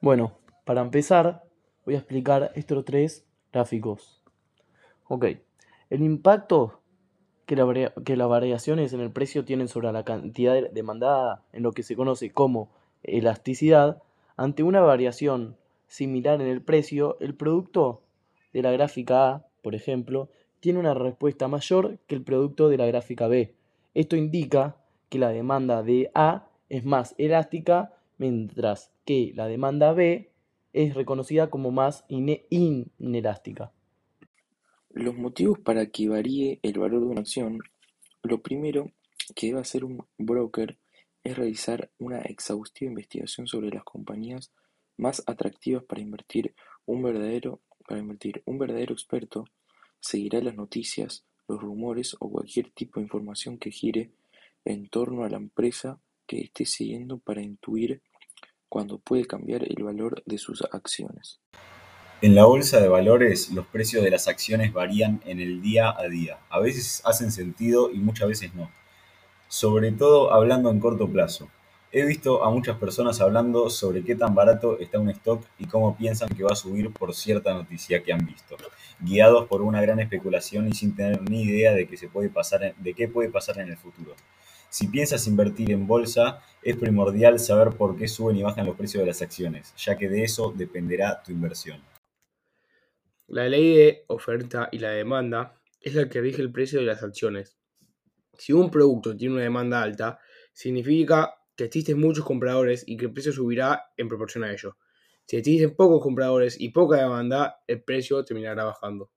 Bueno, para empezar, voy a explicar estos tres gráficos. Ok, el impacto que, las variaciones en el precio tienen sobre la cantidad demandada en lo que se conoce como elasticidad, ante una variación similar en el precio, el producto de la gráfica A, por ejemplo, tiene una respuesta mayor que el producto de la gráfica B. Esto indica que la demanda de A es más elástica mientras que la demanda B es reconocida como más inelástica. Los motivos para que varíe el valor de una acción, lo primero que debe hacer un broker es realizar una exhaustiva investigación sobre las compañías más atractivas para invertir. Un verdadero, para invertir. Un verdadero experto seguirá las noticias, los rumores o cualquier tipo de información que gire en torno a la empresa que esté siguiendo para intuir cuando puede cambiar el valor de sus acciones. En la bolsa de valores, los precios de las acciones varían en el día a día. A veces hacen sentido y muchas veces no. Sobre todo hablando en corto plazo. He visto a muchas personas hablando sobre qué tan barato está un stock y cómo piensan que va a subir por cierta noticia que han visto, guiados por una gran especulación y sin tener ni idea de qué, se puede pasar qué puede pasar en el futuro. Si piensas invertir en bolsa, es primordial saber por qué suben y bajan los precios de las acciones, ya que de eso dependerá tu inversión. La ley de oferta y la demanda es la que rige el precio de las acciones. Si un producto tiene una demanda alta, significa que existen muchos compradores y que el precio subirá en proporción a ello. Si existen pocos compradores y poca demanda, el precio terminará bajando.